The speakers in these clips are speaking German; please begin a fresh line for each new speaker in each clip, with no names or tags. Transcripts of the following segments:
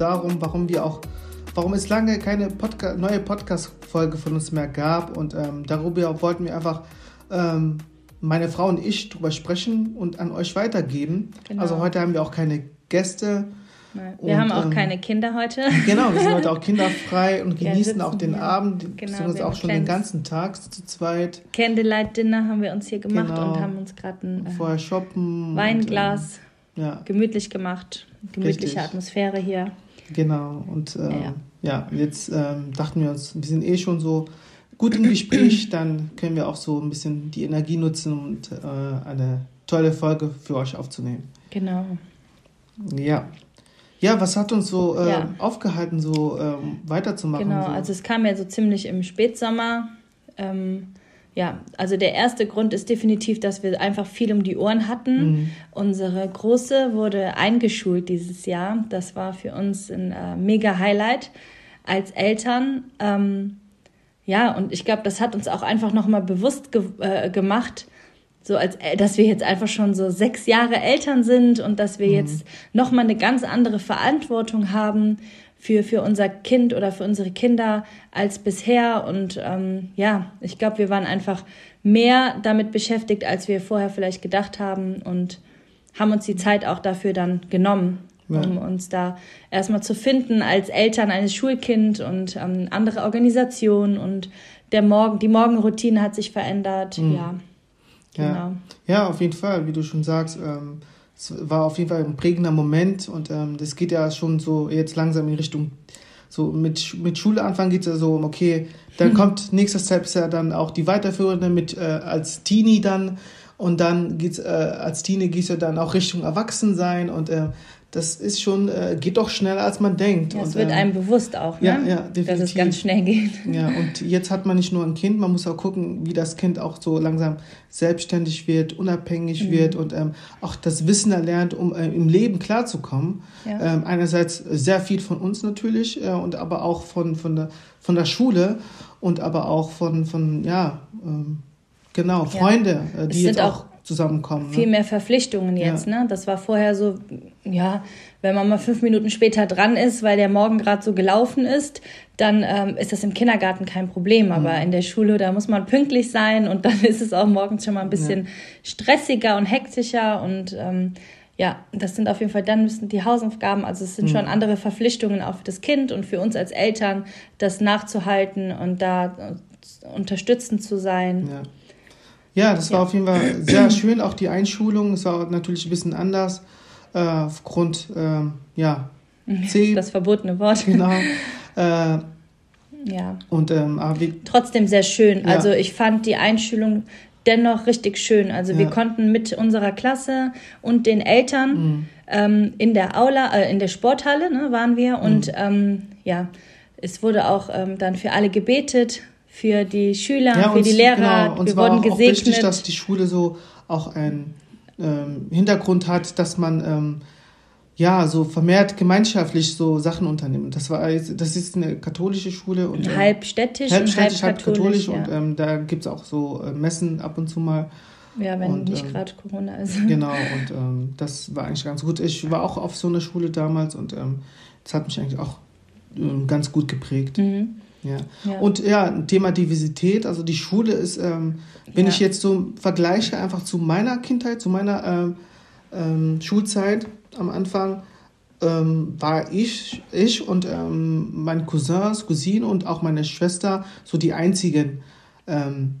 darum, warum wir auch, warum es lange keine Podca neue Podcast-Folge von uns mehr gab. Und ähm, darüber wollten wir einfach ähm, meine Frau und ich drüber sprechen und an euch weitergeben. Genau. Also heute haben wir auch keine Gäste.
Wir und, haben auch ähm, keine Kinder heute.
Genau, wir sind heute auch kinderfrei und genießen auch den hier. Abend, genau, beziehungsweise auch schon den ganzen Tag zu zweit.
Candlelight Dinner haben wir uns hier gemacht genau. und haben uns gerade ein
äh, Vorher shoppen
Weinglas und, ähm, ja. gemütlich gemacht. Gemütliche Richtig. Atmosphäre hier.
Genau, und ähm, ja. ja. jetzt ähm, dachten wir uns, wir sind eh schon so gut im Gespräch, dann können wir auch so ein bisschen die Energie nutzen und äh, eine tolle Folge für euch aufzunehmen.
Genau.
Ja. Ja, was hat uns so äh, ja. aufgehalten, so ähm, weiterzumachen?
Genau,
so?
also es kam ja so ziemlich im Spätsommer. Ähm, ja, also der erste Grund ist definitiv, dass wir einfach viel um die Ohren hatten. Mhm. Unsere Große wurde eingeschult dieses Jahr. Das war für uns ein äh, mega Highlight als Eltern. Ähm, ja, und ich glaube, das hat uns auch einfach nochmal bewusst ge äh, gemacht, so als äh, dass wir jetzt einfach schon so sechs Jahre Eltern sind und dass wir mhm. jetzt nochmal eine ganz andere Verantwortung haben für, für unser Kind oder für unsere Kinder als bisher. Und ähm, ja, ich glaube, wir waren einfach mehr damit beschäftigt, als wir vorher vielleicht gedacht haben und haben uns die Zeit auch dafür dann genommen, ja. um uns da erstmal zu finden als Eltern eines Schulkind und ähm, andere Organisationen und der Morgen, die Morgenroutine hat sich verändert, mhm. ja.
Genau. Ja. ja, auf jeden Fall, wie du schon sagst. Ähm, es war auf jeden Fall ein prägender Moment und ähm, das geht ja schon so jetzt langsam in Richtung, so mit, mit Schule anfangen geht es ja so, okay, dann kommt nächster Step ist ja dann auch die weiterführende mit äh, als Teenie dann und dann geht's äh, als Teenie gehst du dann auch Richtung Erwachsensein und äh, das ist schon, äh, geht doch schneller, als man denkt.
Ja, es wird einem ähm, bewusst auch, ne? ja, ja, definitiv. dass es ganz schnell geht.
Ja, und jetzt hat man nicht nur ein Kind, man muss auch gucken, wie das Kind auch so langsam selbstständig wird, unabhängig mhm. wird und ähm, auch das Wissen erlernt, um äh, im Leben klarzukommen. Ja. Ähm, einerseits sehr viel von uns natürlich äh, und aber auch von, von, der, von der Schule und aber auch von, von ja, ähm, genau, Freunde, äh, die jetzt auch zusammenkommen.
Ne? Viel mehr Verpflichtungen jetzt, ja. ne? Das war vorher so, ja, wenn man mal fünf Minuten später dran ist, weil der Morgen gerade so gelaufen ist, dann ähm, ist das im Kindergarten kein Problem. Aber mhm. in der Schule, da muss man pünktlich sein und dann ist es auch morgens schon mal ein bisschen ja. stressiger und hektischer und ähm, ja, das sind auf jeden Fall dann müssen die Hausaufgaben, also es sind mhm. schon andere Verpflichtungen auch für das Kind und für uns als Eltern, das nachzuhalten und da unterstützend zu sein.
Ja. Ja, das war auf jeden Fall sehr schön, auch die Einschulung. Es war natürlich ein bisschen anders äh, aufgrund, äh, ja,
C. Das verbotene Wort.
Genau. Äh,
ja.
Und ähm, aber
wir, trotzdem sehr schön. Ja. Also ich fand die Einschulung dennoch richtig schön. Also ja. wir konnten mit unserer Klasse und den Eltern mhm. ähm, in der Aula, äh, in der Sporthalle ne, waren wir und mhm. ähm, ja, es wurde auch ähm, dann für alle gebetet für die Schüler, ja, für die Lehrer.
Genau. Und wir wurden gesegnet. Auch wichtig, dass die Schule so auch einen ähm, Hintergrund hat, dass man ähm, ja so vermehrt gemeinschaftlich so Sachen unternimmt. Das war das ist eine katholische Schule und
ähm, halbstädtisch,
halbstädtisch, halb katholisch, und ähm, da gibt es auch so äh, Messen ab und zu mal.
Ja, wenn und, nicht ähm, gerade Corona ist.
Genau, und ähm, das war eigentlich ganz gut. Ich war auch auf so einer Schule damals und ähm, das hat mich eigentlich auch ähm, ganz gut geprägt. Mhm. Ja. ja. Und ja, Thema Diversität, also die Schule ist, ähm, wenn ja. ich jetzt so vergleiche einfach zu meiner Kindheit, zu meiner ähm, ähm, Schulzeit am Anfang, ähm, war ich, ich und ähm, meine Cousins, Cousine und auch meine Schwester so die einzigen ähm,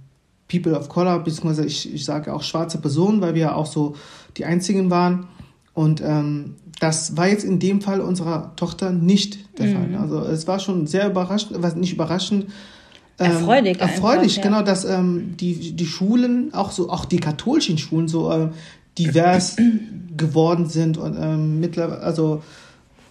People of Color, beziehungsweise ich, ich sage auch schwarze Personen, weil wir ja auch so die einzigen waren. Und ähm, das war jetzt in dem Fall unserer Tochter nicht der mhm. Fall. Also es war schon sehr überraschend, was nicht überraschend.
Ähm, erfreulich.
Erfreulich, einfach, genau, dass ähm, die, die Schulen, auch so, auch die katholischen Schulen so äh, divers geworden sind und ähm, mittlerweile, also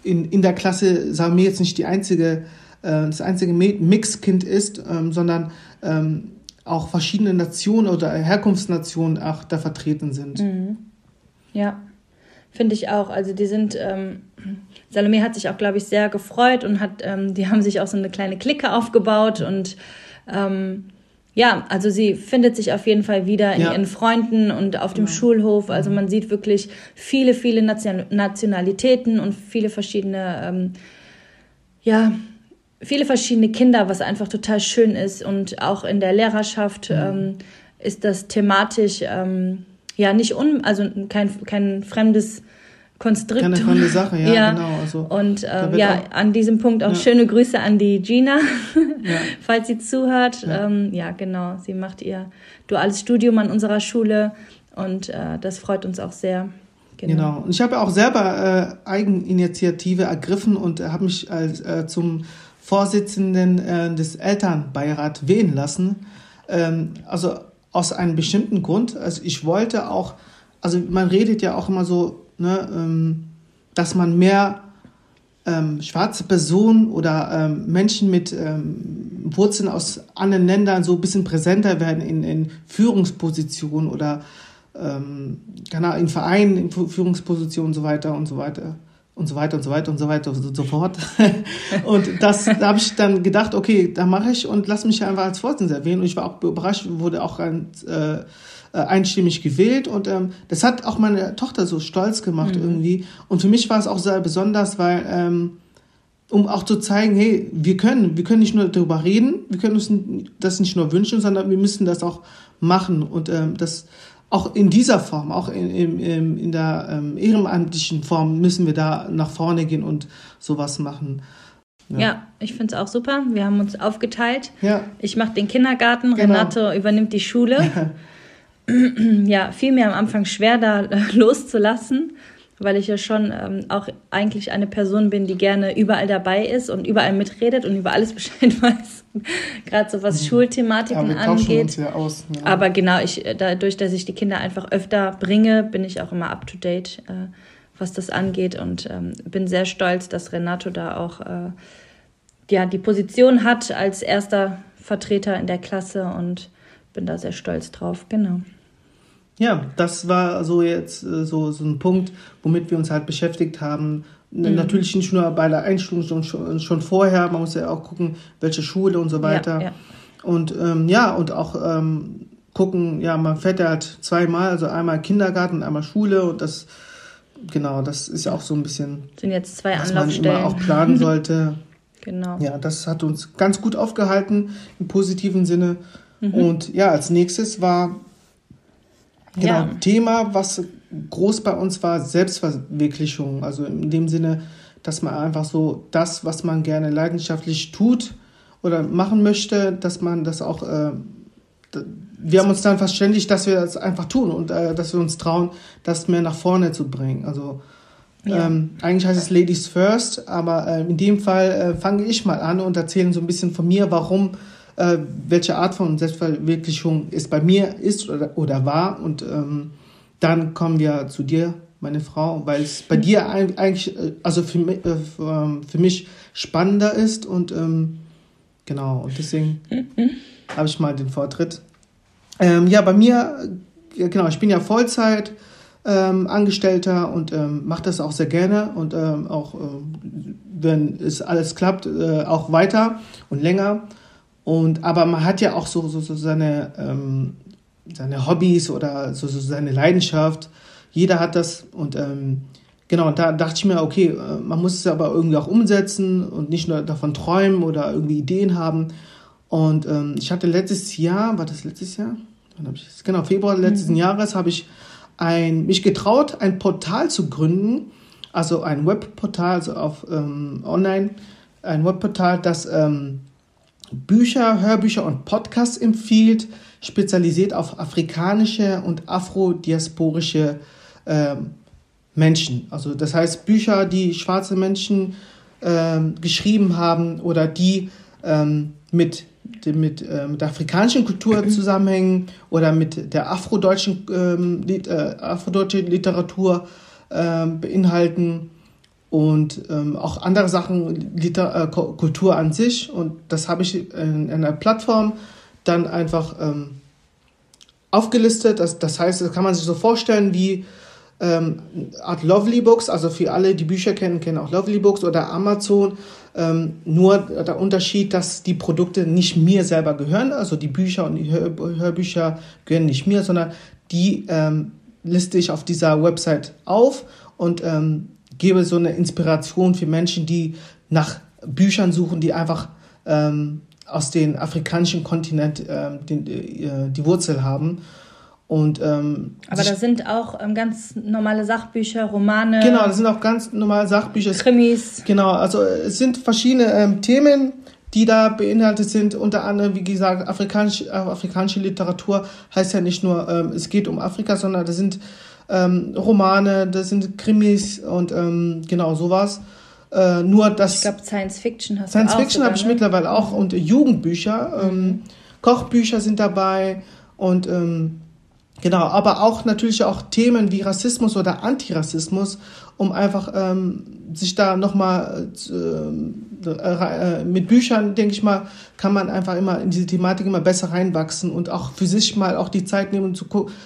in, in der Klasse sagen wir jetzt nicht die einzige, äh, das einzige Mixkind ist, ähm, sondern ähm, auch verschiedene Nationen oder Herkunftsnationen auch da vertreten sind.
Mhm. Ja. Finde ich auch. Also die sind, ähm, Salome hat sich auch, glaube ich, sehr gefreut und hat, ähm, die haben sich auch so eine kleine Clique aufgebaut und ähm, ja, also sie findet sich auf jeden Fall wieder in ja. ihren Freunden und auf dem ja. Schulhof. Also man sieht wirklich viele, viele Nation Nationalitäten und viele verschiedene, ähm, ja, viele verschiedene Kinder, was einfach total schön ist. Und auch in der Lehrerschaft ähm, ist das thematisch ähm, ja nicht un, also kein, kein fremdes Konstrukt. Keine fremde Sache, ja, ja. genau. Also, und äh, ja, auch, an diesem Punkt auch ja. schöne Grüße an die Gina, ja. falls sie zuhört. Ja. Ähm, ja. genau. Sie macht ihr duales Studium an unserer Schule und äh, das freut uns auch sehr.
Genau. genau. Und ich habe auch selber äh, Eigeninitiative ergriffen und habe mich als, äh, zum Vorsitzenden äh, des Elternbeirats wählen lassen. Ähm, also aus einem bestimmten Grund. Also ich wollte auch, also man redet ja auch immer so ne, ähm, dass man mehr ähm, schwarze Personen oder ähm, Menschen mit ähm, Wurzeln aus anderen Ländern so ein bisschen präsenter werden in, in Führungspositionen oder ähm, in Vereinen in Führungspositionen und so weiter und so weiter und so weiter und so weiter und so weiter und so fort. und das da habe ich dann gedacht, okay, da mache ich und lass mich einfach als Vorsitzender wählen. Und ich war auch überrascht, wurde auch ein äh, äh, einstimmig gewählt und ähm, das hat auch meine Tochter so stolz gemacht mhm. irgendwie. Und für mich war es auch sehr besonders, weil ähm, um auch zu zeigen, hey, wir können, wir können nicht nur darüber reden, wir können uns das nicht nur wünschen, sondern wir müssen das auch machen und ähm, das auch in dieser Form, auch in, in, in der ähm, ehrenamtlichen Form müssen wir da nach vorne gehen und sowas machen.
Ja, ja ich finde es auch super. Wir haben uns aufgeteilt. Ja. Ich mache den Kindergarten, genau. Renato übernimmt die Schule. ja, fiel mir am Anfang schwer, da loszulassen, weil ich ja schon ähm, auch eigentlich eine Person bin, die gerne überall dabei ist und überall mitredet und über alles Bescheid weiß. Gerade so was mhm. Schulthematiken ja, angeht. Uns ja aus, ja. Aber genau, ich, äh, dadurch, dass ich die Kinder einfach öfter bringe, bin ich auch immer up to date, äh, was das angeht und ähm, bin sehr stolz, dass Renato da auch äh, ja, die Position hat als erster Vertreter in der Klasse und bin da sehr stolz drauf, genau.
Ja, das war so jetzt äh, so, so ein Punkt, womit wir uns halt beschäftigt haben. Mhm. Natürlich nicht nur bei der Einstellung, schon, schon vorher. Man muss ja auch gucken, welche Schule und so weiter. Ja, ja. Und ähm, ja, und auch ähm, gucken, ja, man fährt ja halt zweimal, also einmal Kindergarten, einmal Schule und das, genau, das ist ja auch so ein bisschen.
Sind jetzt zwei was Anlaufstellen.
man immer auch planen sollte. genau. Ja, das hat uns ganz gut aufgehalten im positiven Sinne. Mhm. Und ja, als nächstes war Genau, ja. Thema, was groß bei uns war, Selbstverwirklichung. Also in dem Sinne, dass man einfach so das, was man gerne leidenschaftlich tut oder machen möchte, dass man das auch, äh, wir haben uns dann verständigt, dass wir das einfach tun und äh, dass wir uns trauen, das mehr nach vorne zu bringen. Also ja. ähm, eigentlich heißt es Ladies First, aber äh, in dem Fall äh, fange ich mal an und erzähle so ein bisschen von mir, warum äh, welche Art von Selbstverwirklichung es bei mir ist oder, oder war. Und ähm, dann kommen wir zu dir, meine Frau, weil es bei dir eigentlich, äh, also für, mich, äh, ähm, für mich spannender ist und ähm, genau, und deswegen habe ich mal den Vortritt. Ähm, ja, bei mir, genau, ich bin ja Vollzeit. Ähm, Angestellter und ähm, mache das auch sehr gerne und ähm, auch, äh, wenn es alles klappt, äh, auch weiter und länger. Und, aber man hat ja auch so, so, so seine, ähm, seine Hobbys oder so, so seine Leidenschaft. Jeder hat das und ähm, genau, da dachte ich mir, okay, äh, man muss es aber irgendwie auch umsetzen und nicht nur davon träumen oder irgendwie Ideen haben. Und ähm, ich hatte letztes Jahr, war das letztes Jahr? Das? Genau, Februar letzten mhm. Jahres habe ich ein, mich getraut, ein Portal zu gründen, also ein Webportal, also auf ähm, online, ein Webportal, das ähm, Bücher, Hörbücher und Podcasts empfiehlt, spezialisiert auf afrikanische und afrodiasporische äh, Menschen. Also das heißt Bücher, die schwarze Menschen äh, geschrieben haben oder die ähm, mit, mit, äh, mit der afrikanischen Kultur zusammenhängen oder mit der afrodeutschen ähm, äh, afrodeutsche Literatur ähm, beinhalten und ähm, auch andere Sachen, Liter äh, Kultur an sich. Und das habe ich in, in, einer Plattform dann einfach ähm, aufgelistet. Das, das heißt, das kann man sich so vorstellen wie ähm, Art Lovely Books, also für alle, die Bücher kennen, kennen auch Lovely Books oder Amazon. Ähm, nur der Unterschied, dass die Produkte nicht mir selber gehören, also die Bücher und die Hör Hörbücher gehören nicht mir, sondern die ähm, liste ich auf dieser Website auf und ähm, gebe so eine Inspiration für Menschen, die nach Büchern suchen, die einfach ähm, aus dem afrikanischen Kontinent ähm, den, äh, die Wurzel haben. Und, ähm,
Aber da sind auch ähm, ganz normale Sachbücher, Romane.
Genau, das sind auch ganz normale Sachbücher. Krimis. Genau, also es sind verschiedene ähm, Themen, die da beinhaltet sind. Unter anderem, wie gesagt, afrikanisch, äh, afrikanische Literatur heißt ja nicht nur, ähm, es geht um Afrika, sondern das sind ähm, Romane, das sind Krimis und ähm, genau sowas. Äh, nur das.
Ich glaube, Science Fiction hast
Science du Fiction habe ich ne? mittlerweile auch und Jugendbücher, ähm, mhm. Kochbücher sind dabei und ähm, genau, aber auch natürlich auch Themen wie Rassismus oder Antirassismus, um einfach ähm, sich da nochmal äh, äh, mit Büchern, denke ich mal, kann man einfach immer in diese Thematik immer besser reinwachsen und auch für sich mal auch die Zeit nehmen, zu,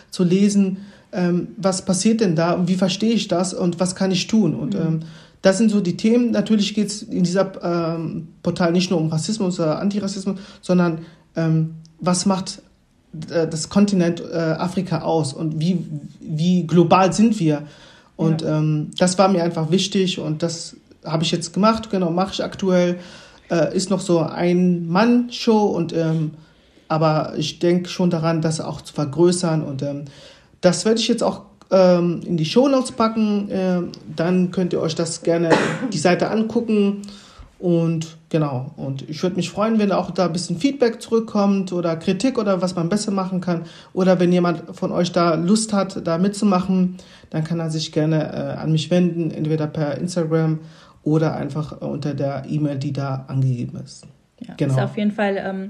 zu lesen, ähm, was passiert denn da und wie verstehe ich das und was kann ich tun und mhm. ähm, das sind so die Themen. Natürlich geht es in dieser ähm, Portal nicht nur um Rassismus oder Antirassismus, sondern ähm, was macht äh, das Kontinent äh, Afrika aus und wie, wie global sind wir? Und ja. ähm, das war mir einfach wichtig und das habe ich jetzt gemacht, genau, mache ich aktuell. Äh, ist noch so ein Mann-Show und ähm, aber ich denke schon daran, das auch zu vergrößern und das werde ich jetzt auch ähm, in die Shownotes packen. Äh, dann könnt ihr euch das gerne die Seite angucken. Und genau, und ich würde mich freuen, wenn auch da ein bisschen Feedback zurückkommt oder Kritik oder was man besser machen kann. Oder wenn jemand von euch da Lust hat, da mitzumachen, dann kann er sich gerne äh, an mich wenden, entweder per Instagram oder einfach unter der E-Mail, die da angegeben ist.
Ja, genau. ist auf jeden Fall ähm,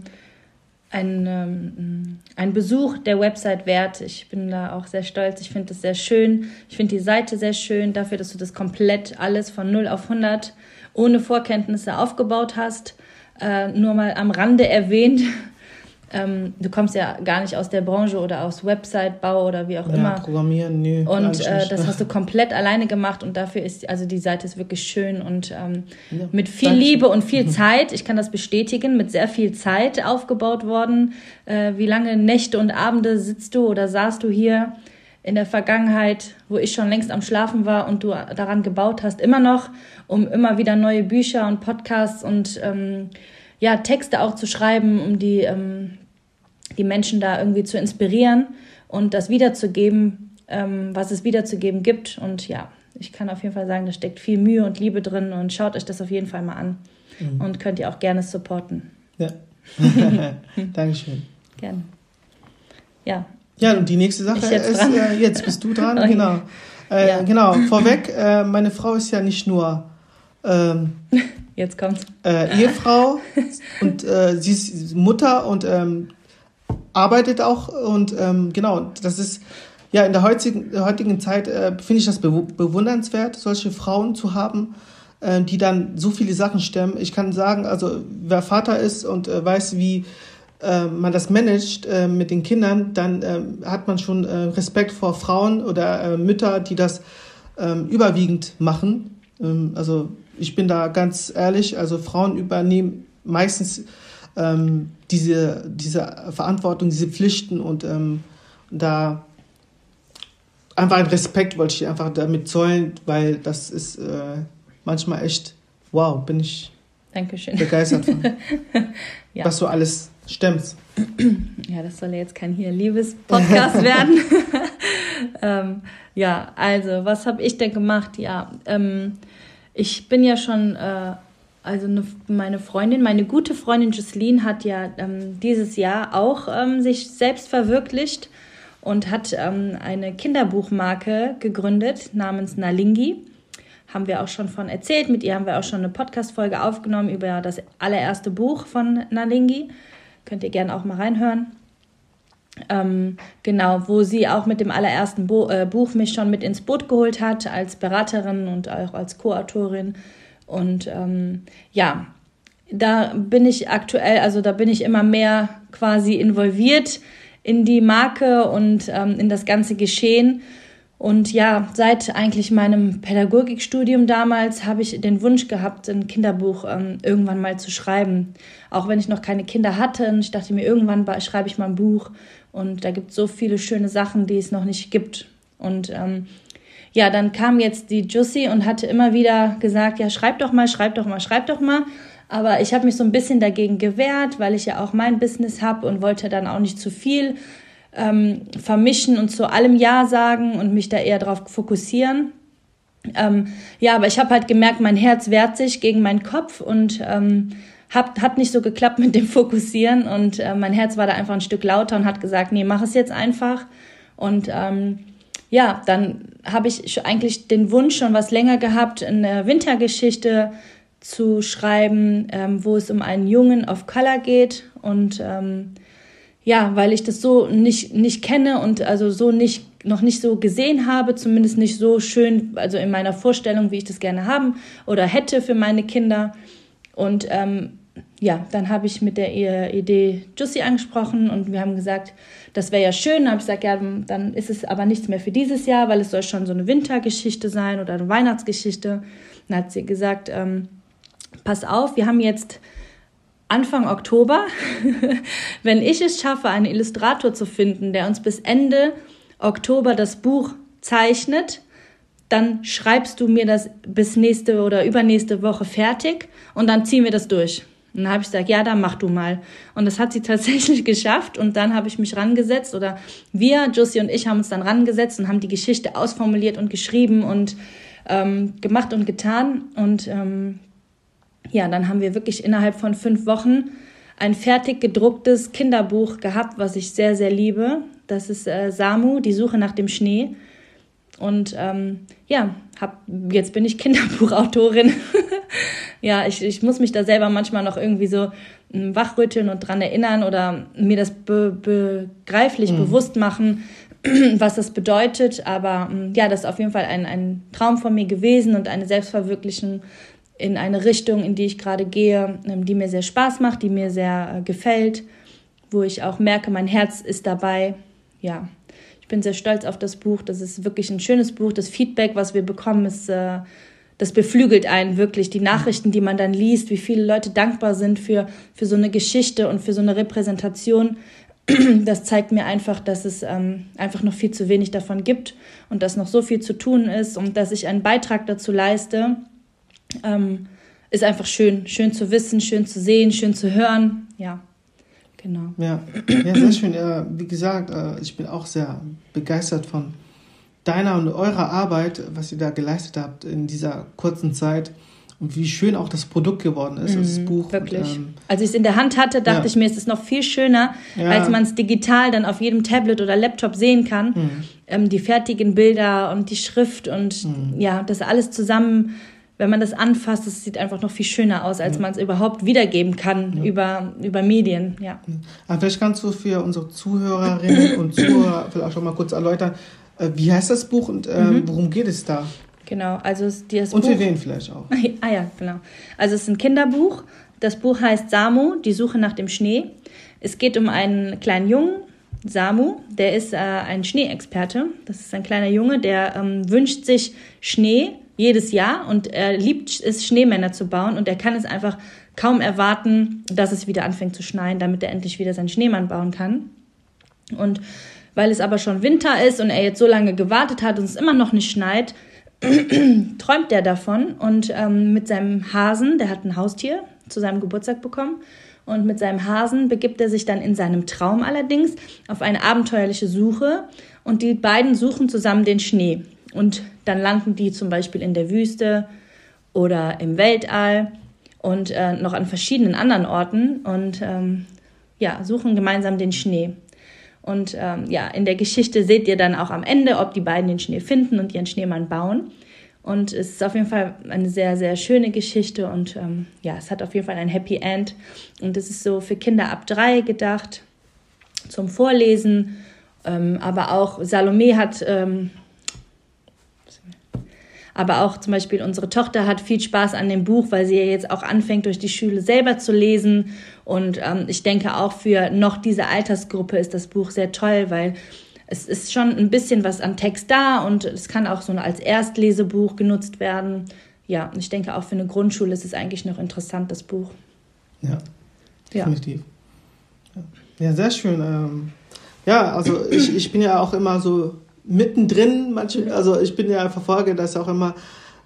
ein, ähm, ein Besuch der Website wert. Ich bin da auch sehr stolz. Ich finde es sehr schön. Ich finde die Seite sehr schön dafür, dass du das komplett alles von 0 auf 100 ohne Vorkenntnisse aufgebaut hast. Äh, nur mal am Rande erwähnt. Ähm, du kommst ja gar nicht aus der Branche oder aus Website-Bau oder wie auch ja, immer. Programmieren, nee. Und äh, das hast du komplett alleine gemacht und dafür ist, also die Seite ist wirklich schön und ähm, ja, mit viel Dankeschön. Liebe und viel Zeit, ich kann das bestätigen, mit sehr viel Zeit aufgebaut worden. Äh, wie lange Nächte und Abende sitzt du oder saßt du hier in der Vergangenheit, wo ich schon längst am Schlafen war und du daran gebaut hast, immer noch, um immer wieder neue Bücher und Podcasts und ähm, ja, Texte auch zu schreiben, um die ähm, die Menschen da irgendwie zu inspirieren und das wiederzugeben, ähm, was es wiederzugeben gibt. Und ja, ich kann auf jeden Fall sagen, da steckt viel Mühe und Liebe drin und schaut euch das auf jeden Fall mal an mhm. und könnt ihr auch gerne supporten. Ja.
Dankeschön.
Gerne. Ja.
Ja, und die nächste Sache jetzt ist, äh, jetzt bist du dran, okay. genau. Äh, ja. Genau, vorweg, äh, meine Frau ist ja nicht nur ähm,
Jetzt kommt's.
Äh, Ehefrau und äh, sie ist Mutter und ähm, arbeitet auch und ähm, genau, das ist ja in der heutigen, heutigen Zeit äh, finde ich das bewundernswert, solche Frauen zu haben, äh, die dann so viele Sachen stemmen. Ich kann sagen, also wer Vater ist und äh, weiß, wie äh, man das managt äh, mit den Kindern, dann äh, hat man schon Respekt vor Frauen oder Mütter, die das äh, überwiegend machen. Ähm, also ich bin da ganz ehrlich, also Frauen übernehmen meistens ähm, diese, diese Verantwortung, diese Pflichten und ähm, da einfach ein Respekt wollte ich einfach damit zollen, weil das ist äh, manchmal echt, wow, bin ich Dankeschön. begeistert von, ja. was du alles stemmst.
Ja, das soll ja jetzt kein hier Liebes-Podcast werden. ähm, ja, also, was habe ich denn gemacht? Ja, ähm, ich bin ja schon äh, also eine, meine Freundin, meine gute Freundin Jocelyn hat ja ähm, dieses Jahr auch ähm, sich selbst verwirklicht und hat ähm, eine Kinderbuchmarke gegründet namens Nalingi. Haben wir auch schon von erzählt. Mit ihr haben wir auch schon eine Podcast-Folge aufgenommen über das allererste Buch von Nalingi. Könnt ihr gerne auch mal reinhören. Ähm, genau, wo sie auch mit dem allerersten Bo äh, Buch mich schon mit ins Boot geholt hat, als Beraterin und auch als Co-Autorin und ähm, ja, da bin ich aktuell, also da bin ich immer mehr quasi involviert in die Marke und ähm, in das ganze Geschehen. Und ja, seit eigentlich meinem Pädagogikstudium damals habe ich den Wunsch gehabt, ein Kinderbuch ähm, irgendwann mal zu schreiben. Auch wenn ich noch keine Kinder hatte. Und ich dachte mir, irgendwann schreibe ich mal ein Buch. Und da gibt es so viele schöne Sachen, die es noch nicht gibt. Und ähm, ja, dann kam jetzt die Jussi und hatte immer wieder gesagt, ja, schreib doch mal, schreib doch mal, schreib doch mal. Aber ich habe mich so ein bisschen dagegen gewehrt, weil ich ja auch mein Business habe und wollte dann auch nicht zu viel ähm, vermischen und zu allem Ja sagen und mich da eher darauf fokussieren. Ähm, ja, aber ich habe halt gemerkt, mein Herz wehrt sich gegen meinen Kopf und ähm, hab, hat nicht so geklappt mit dem Fokussieren und äh, mein Herz war da einfach ein Stück lauter und hat gesagt, nee, mach es jetzt einfach. Und ähm, ja, dann habe ich eigentlich den Wunsch schon was länger gehabt, eine Wintergeschichte zu schreiben, ähm, wo es um einen Jungen auf Color geht und ähm, ja, weil ich das so nicht, nicht kenne und also so nicht, noch nicht so gesehen habe, zumindest nicht so schön, also in meiner Vorstellung, wie ich das gerne haben oder hätte für meine Kinder. Und ähm, ja, dann habe ich mit der Idee Jussi angesprochen und wir haben gesagt, das wäre ja schön. Dann habe ich gesagt, ja, dann ist es aber nichts mehr für dieses Jahr, weil es soll schon so eine Wintergeschichte sein oder eine Weihnachtsgeschichte. Dann hat sie gesagt, ähm, pass auf, wir haben jetzt Anfang Oktober, wenn ich es schaffe, einen Illustrator zu finden, der uns bis Ende Oktober das Buch zeichnet, dann schreibst du mir das bis nächste oder übernächste Woche fertig und dann ziehen wir das durch. Und dann habe ich gesagt, ja, dann mach du mal. Und das hat sie tatsächlich geschafft. Und dann habe ich mich rangesetzt oder wir, Josie und ich, haben uns dann rangesetzt und haben die Geschichte ausformuliert und geschrieben und ähm, gemacht und getan. Und ähm, ja, dann haben wir wirklich innerhalb von fünf Wochen ein fertig gedrucktes Kinderbuch gehabt, was ich sehr, sehr liebe. Das ist äh, Samu, die Suche nach dem Schnee. Und ähm, ja, hab, jetzt bin ich Kinderbuchautorin. ja, ich, ich muss mich da selber manchmal noch irgendwie so hm, wachrütteln und dran erinnern oder mir das be begreiflich mhm. bewusst machen, was das bedeutet. Aber hm, ja, das ist auf jeden Fall ein, ein Traum von mir gewesen und eine Selbstverwirklichung in eine Richtung, in die ich gerade gehe, ähm, die mir sehr Spaß macht, die mir sehr äh, gefällt, wo ich auch merke, mein Herz ist dabei. Ja, bin sehr stolz auf das Buch. Das ist wirklich ein schönes Buch. Das Feedback, was wir bekommen, ist, äh, das beflügelt einen wirklich. Die Nachrichten, die man dann liest, wie viele Leute dankbar sind für, für so eine Geschichte und für so eine Repräsentation. Das zeigt mir einfach, dass es ähm, einfach noch viel zu wenig davon gibt und dass noch so viel zu tun ist und dass ich einen Beitrag dazu leiste, ähm, ist einfach schön, schön zu wissen, schön zu sehen, schön zu hören. Ja, genau.
Ja, ja sehr schön. Äh, wie gesagt, äh, ich bin auch sehr begeistert von deiner und eurer Arbeit, was ihr da geleistet habt in dieser kurzen Zeit. Und wie schön auch das Produkt geworden ist, mhm, das Buch.
Wirklich. Und, ähm, Als ich es in der Hand hatte, dachte ja. ich mir, es ist noch viel schöner, ja. als man es digital dann auf jedem Tablet oder Laptop sehen kann. Mhm. Ähm, die fertigen Bilder und die Schrift und mhm. ja, das alles zusammen wenn man das anfasst, es sieht einfach noch viel schöner aus, als ja. man es überhaupt wiedergeben kann ja. über, über Medien. Ja.
Aber vielleicht kannst du für unsere Zuhörerinnen und Zuhörer vielleicht auch mal kurz erläutern, äh, wie heißt das Buch und äh, mhm. worum geht es da?
Genau, also das
Und für wen vielleicht auch.
ah ja, genau. Also es ist ein Kinderbuch. Das Buch heißt Samu, die Suche nach dem Schnee. Es geht um einen kleinen Jungen, Samu, der ist äh, ein Schneeexperte. Das ist ein kleiner Junge, der ähm, wünscht sich Schnee jedes Jahr und er liebt es, Schneemänner zu bauen und er kann es einfach kaum erwarten, dass es wieder anfängt zu schneien, damit er endlich wieder seinen Schneemann bauen kann. Und weil es aber schon Winter ist und er jetzt so lange gewartet hat und es immer noch nicht schneit, träumt er davon und ähm, mit seinem Hasen, der hat ein Haustier zu seinem Geburtstag bekommen, und mit seinem Hasen begibt er sich dann in seinem Traum allerdings auf eine abenteuerliche Suche und die beiden suchen zusammen den Schnee. Und dann landen die zum Beispiel in der Wüste oder im Weltall und äh, noch an verschiedenen anderen Orten und ähm, ja, suchen gemeinsam den Schnee. Und ähm, ja, in der Geschichte seht ihr dann auch am Ende, ob die beiden den Schnee finden und ihren Schneemann bauen. Und es ist auf jeden Fall eine sehr, sehr schöne Geschichte und ähm, ja, es hat auf jeden Fall ein Happy End. Und es ist so für Kinder ab drei gedacht, zum Vorlesen. Ähm, aber auch Salome hat ähm, aber auch zum Beispiel unsere Tochter hat viel Spaß an dem Buch, weil sie ja jetzt auch anfängt, durch die Schule selber zu lesen. Und ähm, ich denke auch für noch diese Altersgruppe ist das Buch sehr toll, weil es ist schon ein bisschen was an Text da und es kann auch so als Erstlesebuch genutzt werden. Ja, ich denke auch für eine Grundschule ist es eigentlich noch interessant, das Buch.
Ja, definitiv. Ja, ja sehr schön. Ähm, ja, also ich, ich bin ja auch immer so mittendrin, manche, also ich bin ja verfolge das auch immer,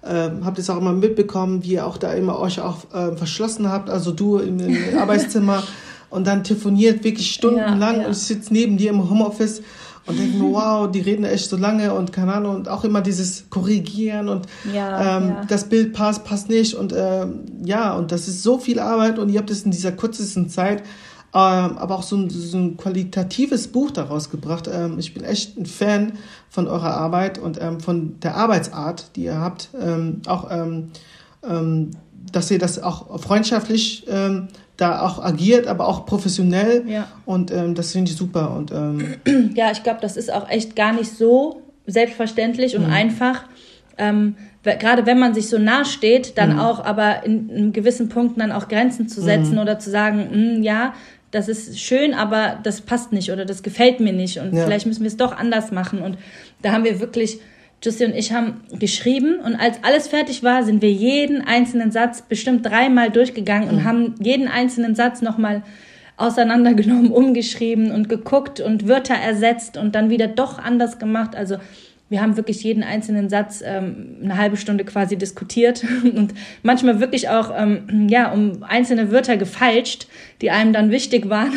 ähm, habt das auch immer mitbekommen, wie ihr auch da immer euch auch äh, verschlossen habt, also du im, im Arbeitszimmer und dann telefoniert wirklich stundenlang ja, ja. und ich sitze neben dir im Homeoffice und denke mir, wow, die reden echt so lange und keine Ahnung und auch immer dieses Korrigieren und ja, ähm, das Bild passt, passt nicht und ähm, ja, und das ist so viel Arbeit und ihr habt es in dieser kurzesten Zeit aber auch so ein, so ein, qualitatives Buch daraus gebracht. Ähm, ich bin echt ein Fan von eurer Arbeit und ähm, von der Arbeitsart, die ihr habt. Ähm, auch, ähm, ähm, dass ihr das auch freundschaftlich da auch agiert, aber auch professionell. Ja. Und das finde ich super. Und,
ja, ich glaube, das ist auch echt gar nicht so selbstverständlich und mhm. einfach. gerade wenn man sich so nah steht, dann mhm. auch aber in, in, gewissen Punkten dann auch Grenzen zu setzen mhm. oder zu sagen, mh, hm, ja, das ist schön, aber das passt nicht oder das gefällt mir nicht und ja. vielleicht müssen wir es doch anders machen. Und da haben wir wirklich, Jussi und ich haben geschrieben und als alles fertig war, sind wir jeden einzelnen Satz bestimmt dreimal durchgegangen mhm. und haben jeden einzelnen Satz nochmal auseinandergenommen, umgeschrieben und geguckt und Wörter ersetzt und dann wieder doch anders gemacht. Also wir haben wirklich jeden einzelnen Satz ähm, eine halbe Stunde quasi diskutiert und manchmal wirklich auch ähm, ja um einzelne Wörter gefalscht, die einem dann wichtig waren.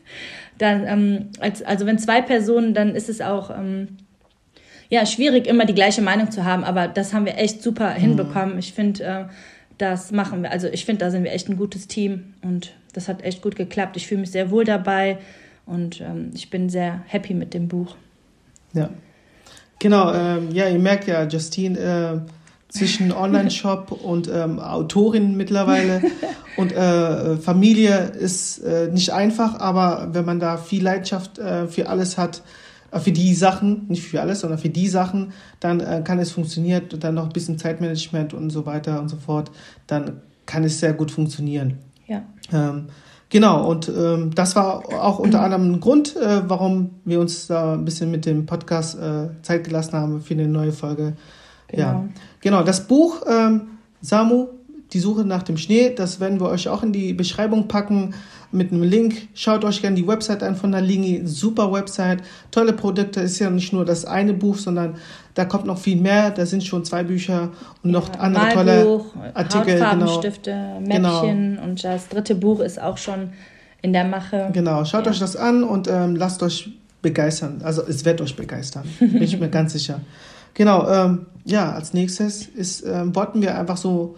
dann ähm, als, also wenn zwei Personen, dann ist es auch ähm, ja schwierig immer die gleiche Meinung zu haben, aber das haben wir echt super mhm. hinbekommen. Ich finde, äh, das machen wir. Also ich finde, da sind wir echt ein gutes Team und das hat echt gut geklappt. Ich fühle mich sehr wohl dabei und ähm, ich bin sehr happy mit dem Buch.
Ja, Genau, ähm, ja, ihr merkt ja, Justine, äh, zwischen Online-Shop und ähm, Autorin mittlerweile und äh, Familie ist äh, nicht einfach, aber wenn man da viel Leidenschaft äh, für alles hat, äh, für die Sachen, nicht für alles, sondern für die Sachen, dann äh, kann es funktionieren, dann noch ein bisschen Zeitmanagement und so weiter und so fort, dann kann es sehr gut funktionieren. Ja. Ähm, Genau, und ähm, das war auch unter anderem ein Grund, äh, warum wir uns da ein bisschen mit dem Podcast äh, Zeit gelassen haben für eine neue Folge. Genau. Ja, genau. Das Buch ähm, Samu, die Suche nach dem Schnee, das werden wir euch auch in die Beschreibung packen mit einem Link. Schaut euch gerne die Website an von der Lingi. Super Website, tolle Produkte. Ist ja nicht nur das eine Buch, sondern da kommt noch viel mehr. Da sind schon zwei Bücher und ja, noch andere Malbuch, tolle Artikel.
Hautfarbenstifte, genau. Mäppchen genau. und das dritte Buch ist auch schon in der Mache.
Genau, schaut ja. euch das an und ähm, lasst euch begeistern. Also es wird euch begeistern, bin ich mir ganz sicher. Genau, ähm, ja, als nächstes ist, ähm, wollten wir einfach so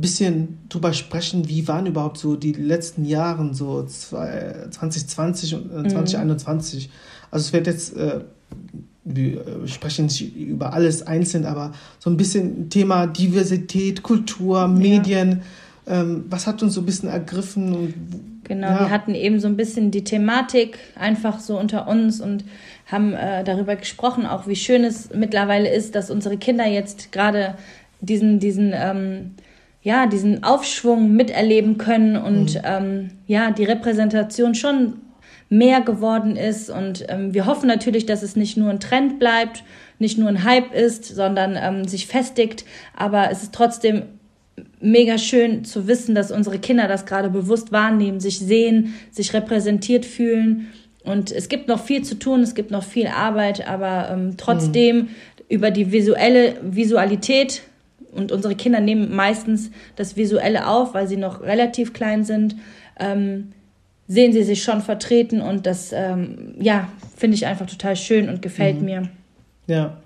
bisschen drüber sprechen, wie waren überhaupt so die letzten Jahre, so 2020 und äh, 2021. Mhm. Also es wird jetzt äh, wir äh, sprechen nicht über alles einzeln, aber so ein bisschen Thema Diversität, Kultur, Medien. Ja. Ähm, was hat uns so ein bisschen ergriffen? Und,
genau, ja. wir hatten eben so ein bisschen die Thematik einfach so unter uns und haben äh, darüber gesprochen, auch wie schön es mittlerweile ist, dass unsere Kinder jetzt gerade diesen, diesen, ähm, ja, diesen Aufschwung miterleben können und mhm. ähm, ja, die Repräsentation schon mehr geworden ist. Und ähm, wir hoffen natürlich, dass es nicht nur ein Trend bleibt, nicht nur ein Hype ist, sondern ähm, sich festigt. Aber es ist trotzdem mega schön zu wissen, dass unsere Kinder das gerade bewusst wahrnehmen, sich sehen, sich repräsentiert fühlen. Und es gibt noch viel zu tun, es gibt noch viel Arbeit, aber ähm, trotzdem mhm. über die visuelle Visualität und unsere Kinder nehmen meistens das Visuelle auf, weil sie noch relativ klein sind. Ähm, sehen sie sich schon vertreten und das, ähm, ja, finde ich einfach total schön und gefällt mhm. mir.
Ja,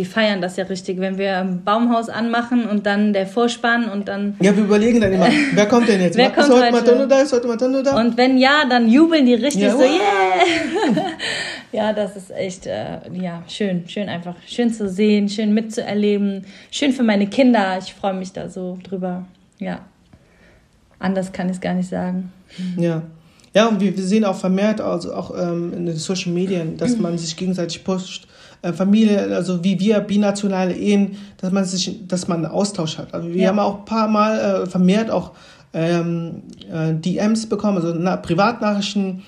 die feiern das ja richtig, wenn wir ein Baumhaus anmachen und dann der Vorspann und dann.
Ja, wir überlegen dann immer, wer kommt denn jetzt? wer kommt ist heute Matondo da? Ist heute
Matondo da? Und wenn ja, dann jubeln die richtig ja, so, yeah! ja, das ist echt, äh, ja, schön, schön einfach, schön zu sehen, schön mitzuerleben, schön für meine Kinder. Ich freue mich da so drüber. Ja. Anders kann ich es gar nicht sagen.
Ja. Ja, und wir, wir sehen auch vermehrt, also auch ähm, in den Social Medien, dass man sich gegenseitig pusht. Äh, Familie, also wie wir binationale Ehen, dass man sich, dass man einen Austausch hat. Also wir ja. haben auch ein paar Mal äh, vermehrt auch ähm, äh, DMs bekommen, also na, Privatnachrichten,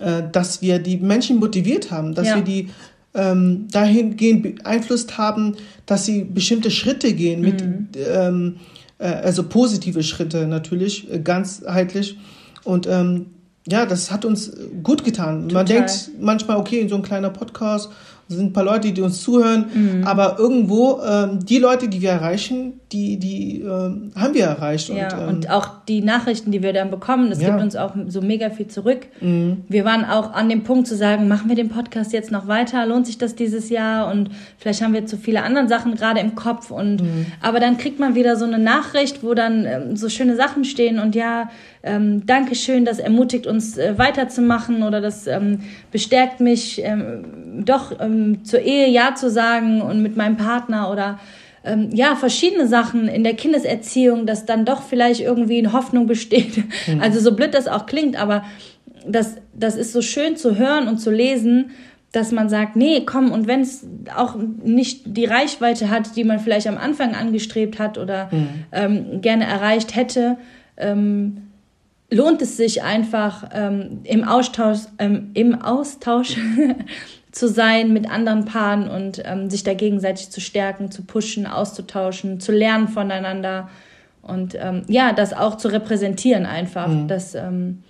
äh, dass wir die Menschen motiviert haben, dass ja. wir die ähm, dahingehend beeinflusst haben, dass sie bestimmte Schritte gehen, mit, mhm. ähm, äh, also positive Schritte natürlich, äh, ganzheitlich und ähm, ja, das hat uns gut getan. Total. Man denkt manchmal, okay, so ein kleiner Podcast sind ein paar Leute, die uns zuhören, mhm. aber irgendwo ähm, die Leute, die wir erreichen, die, die ähm, haben wir erreicht.
Ja, und, ähm, und, auch die Nachrichten, die wir dann bekommen, das ja. gibt uns auch so mega viel zurück. Mhm. Wir waren auch an dem Punkt zu sagen, machen wir den Podcast jetzt noch weiter? Lohnt sich das dieses Jahr? Und vielleicht haben wir zu viele andere Sachen gerade im Kopf. Und mhm. aber dann kriegt man wieder so eine Nachricht, wo dann ähm, so schöne Sachen stehen und ja, ähm, Dankeschön, das ermutigt uns äh, weiterzumachen oder das ähm, bestärkt mich, ähm, doch ähm, zur Ehe Ja zu sagen und mit meinem Partner oder ähm, ja, verschiedene Sachen in der Kindeserziehung, dass dann doch vielleicht irgendwie eine Hoffnung besteht. Mhm. Also so blöd das auch klingt, aber das, das ist so schön zu hören und zu lesen, dass man sagt, nee, komm, und wenn es auch nicht die Reichweite hat, die man vielleicht am Anfang angestrebt hat oder mhm. ähm, gerne erreicht hätte, ähm, lohnt es sich einfach ähm, im Austausch, ähm, im Austausch zu sein mit anderen Paaren und ähm, sich da gegenseitig zu stärken, zu pushen, auszutauschen, zu lernen voneinander und ähm, ja, das auch zu repräsentieren einfach, mhm. das, ähm,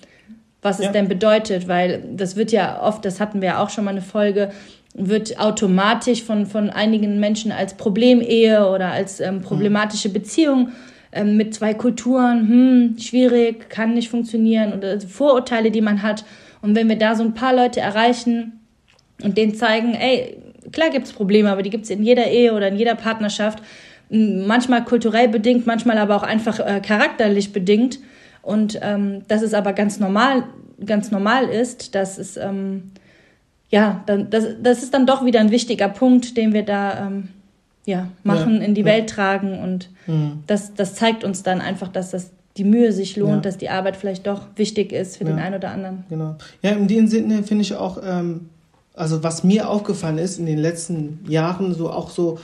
was es ja. denn bedeutet, weil das wird ja oft, das hatten wir ja auch schon mal eine Folge, wird automatisch von, von einigen Menschen als Problemehe oder als ähm, problematische Beziehung ähm, mit zwei Kulturen, hm, schwierig, kann nicht funktionieren oder Vorurteile, die man hat. Und wenn wir da so ein paar Leute erreichen und denen zeigen, ey, klar gibt es Probleme, aber die gibt es in jeder Ehe oder in jeder Partnerschaft, manchmal kulturell bedingt, manchmal aber auch einfach äh, charakterlich bedingt. Und ähm, dass es aber ganz normal, ganz normal ist, dass es ähm, ja, dann, das, das ist dann doch wieder ein wichtiger Punkt, den wir da ähm, ja, machen, ja, in die ja. Welt tragen. Und mhm. das, das zeigt uns dann einfach, dass das die Mühe sich lohnt, ja. dass die Arbeit vielleicht doch wichtig ist für den einen oder anderen.
Genau. Ja, in dem Sinne finde ich auch, ähm, also was mir aufgefallen ist in den letzten Jahren, so auch so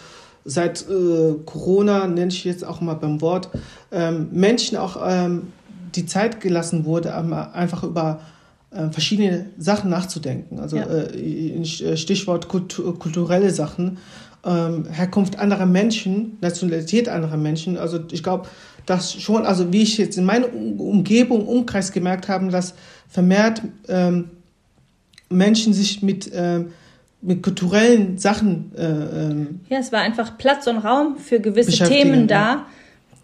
seit äh, Corona, nenne ich jetzt auch mal beim Wort, ähm, Menschen auch ähm, die Zeit gelassen wurde, einfach über äh, verschiedene Sachen nachzudenken. Also ja. äh, Stichwort Kultur, kulturelle Sachen ähm, Herkunft anderer Menschen, Nationalität anderer Menschen. Also ich glaube, dass schon, also wie ich jetzt in meiner Umgebung, Umkreis gemerkt habe, dass vermehrt ähm, Menschen sich mit, ähm, mit kulturellen Sachen. Äh, ähm,
ja, es war einfach Platz und Raum für gewisse Themen da, ja.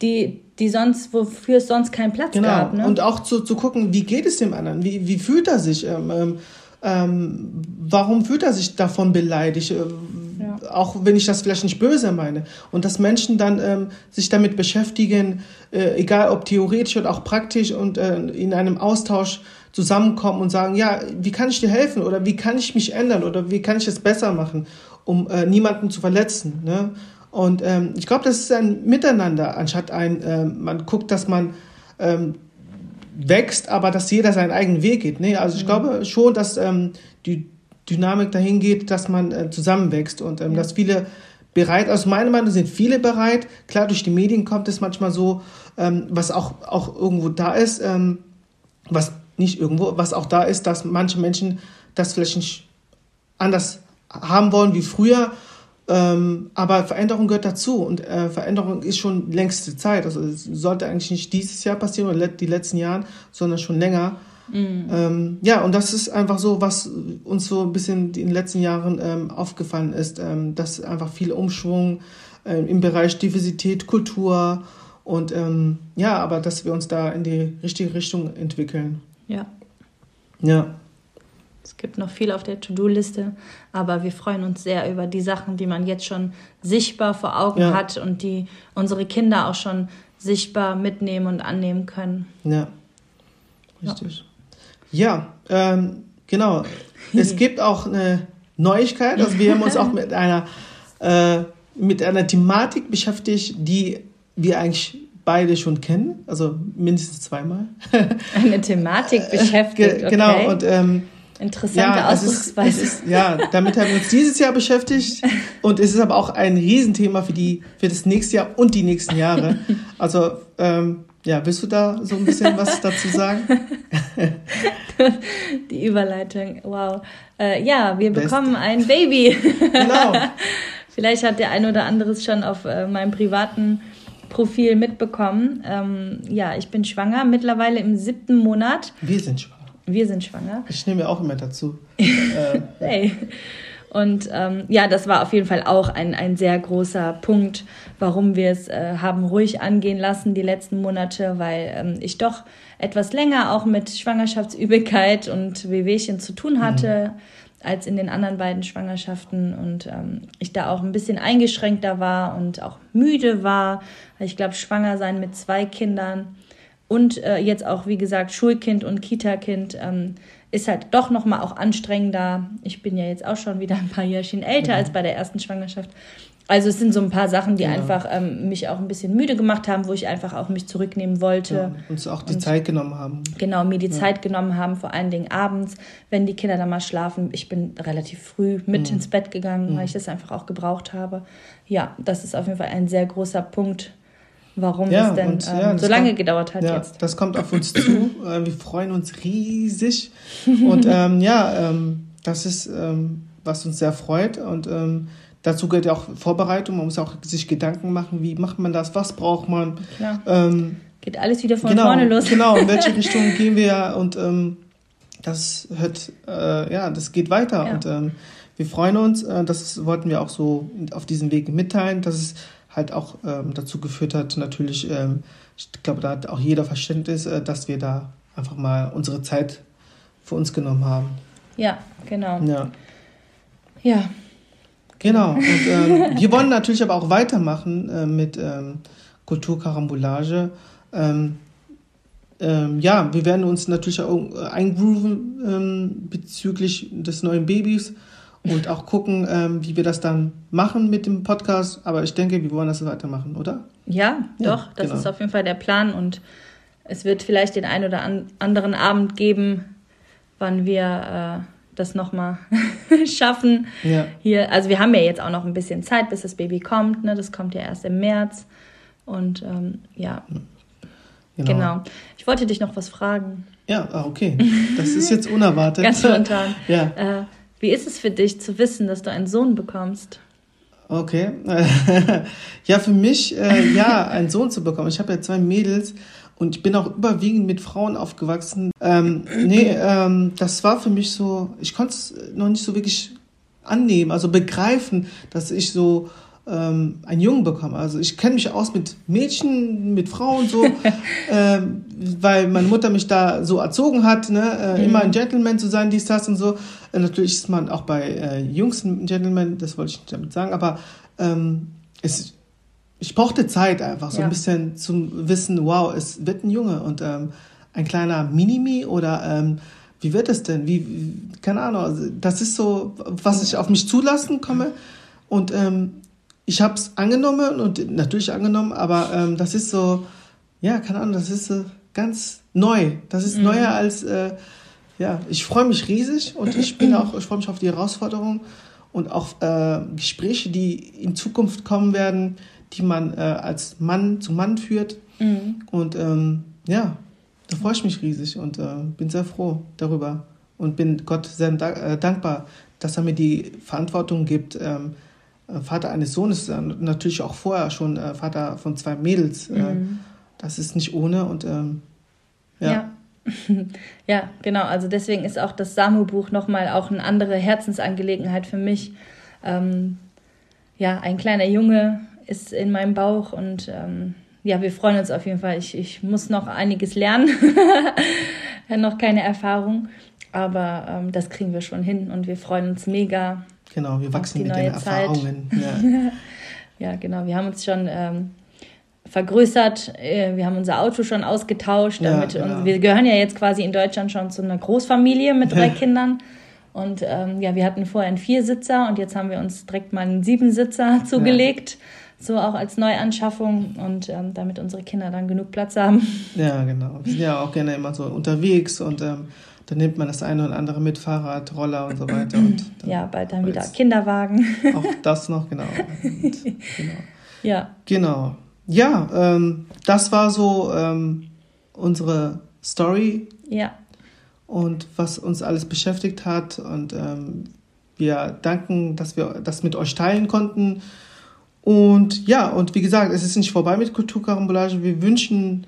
die, die sonst, wofür es sonst keinen Platz genau. gab.
Ne? Und auch zu, zu gucken, wie geht es dem anderen? Wie, wie fühlt er sich? Ähm, ähm, ähm warum fühlt er sich davon beleidigt? auch wenn ich das vielleicht nicht böse meine. Und dass Menschen dann ähm, sich damit beschäftigen, äh, egal ob theoretisch oder auch praktisch und äh, in einem Austausch zusammenkommen und sagen, ja, wie kann ich dir helfen oder wie kann ich mich ändern oder wie kann ich es besser machen, um äh, niemanden zu verletzen. Ne? Und ähm, ich glaube, das ist ein Miteinander, anstatt ein, äh, man guckt, dass man ähm, wächst, aber dass jeder seinen eigenen Weg geht. Ne? Also ich mhm. glaube schon, dass ähm, die Dynamik dahin geht, dass man äh, zusammenwächst und ähm, ja. dass viele bereit, aus meiner Meinung sind viele bereit. Klar, durch die Medien kommt es manchmal so, ähm, was auch, auch irgendwo da ist, ähm, was nicht irgendwo, was auch da ist, dass manche Menschen das vielleicht nicht anders haben wollen wie früher. Ähm, aber Veränderung gehört dazu und äh, Veränderung ist schon längste Zeit. Also es sollte eigentlich nicht dieses Jahr passieren oder die letzten Jahre, sondern schon länger. Mhm. Ähm, ja, und das ist einfach so, was uns so ein bisschen in den letzten Jahren ähm, aufgefallen ist, ähm, dass einfach viel Umschwung äh, im Bereich Diversität, Kultur und ähm, ja, aber dass wir uns da in die richtige Richtung entwickeln.
Ja.
Ja.
Es gibt noch viel auf der To-Do-Liste, aber wir freuen uns sehr über die Sachen, die man jetzt schon sichtbar vor Augen ja. hat und die unsere Kinder auch schon sichtbar mitnehmen und annehmen können.
Ja, richtig. Ja, ja ähm, genau. Es gibt auch eine Neuigkeit. Also wir haben uns auch mit einer, äh, mit einer Thematik beschäftigt, die wir eigentlich beide schon kennen, also mindestens zweimal.
Eine Thematik beschäftigt, okay. Genau, und ähm, Interessante
ja, Ausdrucksweise. Ist, ist, ja, damit haben wir uns dieses Jahr beschäftigt und es ist aber auch ein Riesenthema für, die, für das nächste Jahr und die nächsten Jahre. Also, ähm, ja, willst du da so ein bisschen was dazu sagen?
Die Überleitung, wow. Äh, ja, wir Best. bekommen ein Baby. Genau. Vielleicht hat der ein oder andere es schon auf äh, meinem privaten Profil mitbekommen. Ähm, ja, ich bin schwanger, mittlerweile im siebten Monat.
Wir sind schwanger.
Wir sind schwanger.
Ich nehme ja auch immer dazu. äh.
Hey. Und ähm, ja, das war auf jeden Fall auch ein, ein sehr großer Punkt, warum wir es äh, haben ruhig angehen lassen die letzten Monate, weil ähm, ich doch etwas länger auch mit Schwangerschaftsübelkeit und Wehwehchen zu tun hatte. Mhm als in den anderen beiden Schwangerschaften und ähm, ich da auch ein bisschen eingeschränkter war und auch müde war. Ich glaube, schwanger sein mit zwei Kindern und äh, jetzt auch, wie gesagt, Schulkind und Kita-Kind ähm, ist halt doch nochmal auch anstrengender. Ich bin ja jetzt auch schon wieder ein paar Jährchen älter mhm. als bei der ersten Schwangerschaft. Also es sind so ein paar Sachen, die ja. einfach ähm, mich auch ein bisschen müde gemacht haben, wo ich einfach auch mich zurücknehmen wollte. Ja,
uns auch die und, Zeit genommen haben.
Genau, mir die ja. Zeit genommen haben, vor allen Dingen abends, wenn die Kinder dann mal schlafen. Ich bin relativ früh mit mhm. ins Bett gegangen, mhm. weil ich das einfach auch gebraucht habe. Ja, das ist auf jeden Fall ein sehr großer Punkt, warum ja, es denn und, ähm, ja, so lange kommt, gedauert hat
ja, jetzt. Das kommt auf uns zu. Äh, wir freuen uns riesig. Und ähm, ja, ähm, das ist, ähm, was uns sehr freut. Und ähm, dazu gehört ja auch Vorbereitung. Man muss auch sich Gedanken machen, wie macht man das, was braucht man. Ähm,
Geht alles wieder von
genau,
vorne los.
Genau, in welche Richtung gehen wir und das hört, äh, ja, das geht weiter. Und wir freuen uns. Äh, das wollten wir auch so auf diesem Weg mitteilen, dass es halt auch ähm, dazu geführt hat, natürlich, ähm, ich glaube, da hat auch jeder Verständnis, äh, dass wir da einfach mal unsere Zeit für uns genommen haben.
Ja, genau.
Ja.
Ja.
Genau. Und ähm, wir wollen natürlich aber auch weitermachen äh, mit ähm, Kulturkarambolage. Ähm, ähm, ja, wir werden uns natürlich auch äh, eingrooven ähm, bezüglich des neuen Babys und auch gucken, ähm, wie wir das dann machen mit dem Podcast. Aber ich denke, wir wollen das weitermachen, oder?
Ja, ja doch, das genau. ist auf jeden Fall der Plan und es wird vielleicht den einen oder anderen Abend geben, wann wir äh, das nochmal schaffen. Ja. Hier, also wir haben ja jetzt auch noch ein bisschen Zeit, bis das Baby kommt. Ne? Das kommt ja erst im März. Und ähm, ja. Genau. genau. Ich wollte dich noch was fragen.
Ja, ah, okay. Das ist jetzt unerwartet.
Ganz spontan. ja. Äh, wie ist es für dich zu wissen, dass du einen Sohn bekommst?
Okay. ja, für mich, äh, ja, einen Sohn zu bekommen. Ich habe ja zwei Mädels und ich bin auch überwiegend mit Frauen aufgewachsen. Ähm, nee, ähm, das war für mich so, ich konnte es noch nicht so wirklich annehmen, also begreifen, dass ich so ähm, einen Jungen bekomme. Also ich kenne mich aus mit Mädchen, mit Frauen so, ähm, weil meine Mutter mich da so erzogen hat, ne? Äh, mhm. immer ein Gentleman zu sein, dies, das und so. Äh, natürlich ist man auch bei äh, Jungs ein Gentleman, das wollte ich nicht damit sagen, aber ähm, es, ich brauchte Zeit einfach so ja. ein bisschen zum Wissen, wow, es wird ein Junge und ähm, ein kleiner Minimi oder ähm, wie wird es denn? Wie, wie, keine Ahnung, also das ist so, was ich auf mich zulassen komme. Und ähm, ich habe es angenommen und natürlich angenommen, aber ähm, das ist so, ja, keine Ahnung, das ist so ganz neu. Das ist mhm. neuer als, äh, ja, ich freue mich riesig und ich bin auch, ich freue mich auf die Herausforderung und auch äh, Gespräche, die in Zukunft kommen werden, die man äh, als Mann zu Mann führt. Mhm. Und ähm, ja, da freue ich mich riesig und äh, bin sehr froh darüber und bin Gott sehr äh, dankbar, dass er mir die Verantwortung gibt, ähm, äh, Vater eines Sohnes, äh, natürlich auch vorher schon äh, Vater von zwei Mädels. Mhm. Das ist nicht ohne und ähm,
ja. ja. ja, genau. Also deswegen ist auch das Samu-Buch nochmal auch eine andere Herzensangelegenheit für mich. Ähm, ja, ein kleiner Junge ist in meinem Bauch und ähm, ja, wir freuen uns auf jeden Fall. Ich, ich muss noch einiges lernen, noch keine Erfahrung. Aber ähm, das kriegen wir schon hin und wir freuen uns mega.
Genau, wir wachsen mit den Erfahrungen.
Ja. ja. genau. Wir haben uns schon ähm, vergrößert. Äh, wir haben unser Auto schon ausgetauscht. Damit ja, genau. wir gehören ja jetzt quasi in Deutschland schon zu einer Großfamilie mit drei Kindern. Und ähm, ja, wir hatten vorher einen Viersitzer und jetzt haben wir uns direkt mal einen Siebensitzer zugelegt. Ja. So auch als Neuanschaffung und ähm, damit unsere Kinder dann genug Platz haben.
Ja, genau. Wir sind ja auch gerne immer so unterwegs und ähm, dann nimmt man das eine oder andere mit, Fahrrad, Roller und so weiter. Und
ja, bald dann wieder Kinderwagen.
Auch das noch, genau. Und, genau. Ja. Genau. Ja, ähm, das war so ähm, unsere Story. Ja. Und was uns alles beschäftigt hat. Und ähm, wir danken, dass wir das mit euch teilen konnten. Und ja, und wie gesagt, es ist nicht vorbei mit Kulturkarambolage. Wir wünschen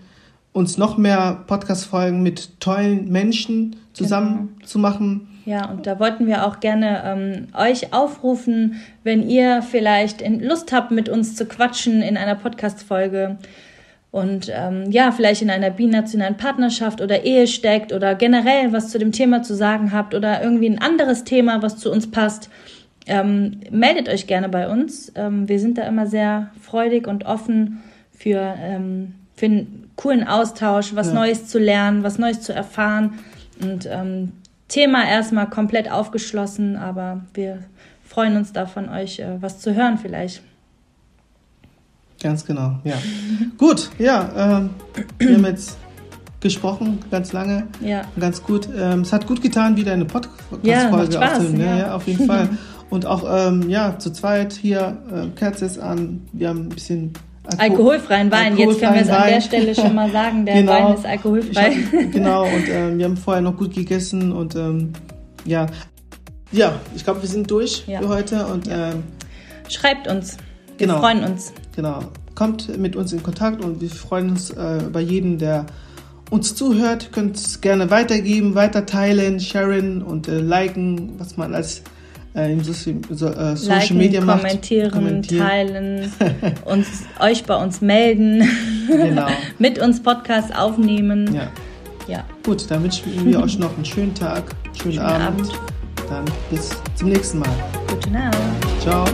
uns noch mehr Podcast-Folgen mit tollen Menschen zusammen genau. zu machen.
Ja, und da wollten wir auch gerne ähm, euch aufrufen, wenn ihr vielleicht Lust habt, mit uns zu quatschen in einer Podcast-Folge und ähm, ja, vielleicht in einer binationalen Partnerschaft oder Ehe steckt oder generell was zu dem Thema zu sagen habt oder irgendwie ein anderes Thema, was zu uns passt, ähm, meldet euch gerne bei uns. Ähm, wir sind da immer sehr freudig und offen für, ähm, für einen coolen Austausch, was ja. Neues zu lernen, was Neues zu erfahren. Und ähm, Thema erstmal komplett aufgeschlossen, aber wir freuen uns da von euch äh, was zu hören vielleicht.
Ganz genau, ja. gut, ja, ähm, wir haben jetzt gesprochen, ganz lange. Ja. Ganz gut. Ähm, es hat gut getan, wieder eine Podcast-Folge ja, aufzunehmen. Ja. ja, auf jeden Fall. Und auch, ähm, ja, zu zweit hier, äh, Kerze ist an, wir haben ein bisschen
Alko alkoholfreien Wein. Alkoholfreien Jetzt können wir es an der Stelle schon mal sagen, der genau. Wein ist alkoholfrei.
Hab, genau, und ähm, wir haben vorher noch gut gegessen und ähm, ja. Ja, ich glaube, wir sind durch ja. für heute und ja. ähm,
schreibt uns. Wir genau, freuen uns.
Genau. Kommt mit uns in Kontakt und wir freuen uns äh, über jeden, der uns zuhört. Könnt es gerne weitergeben, weiter teilen, sharen und äh, liken, was man als äh, im so, so, äh, Social Liken, Media macht.
Kommentieren, kommentieren. teilen, uns, euch bei uns melden, genau. mit uns Podcast aufnehmen.
Ja. ja. Gut, dann wünschen wir euch noch einen schönen Tag, schönen, schönen Abend. Abend. Dann bis zum nächsten Mal.
Gute Nacht.
Ciao.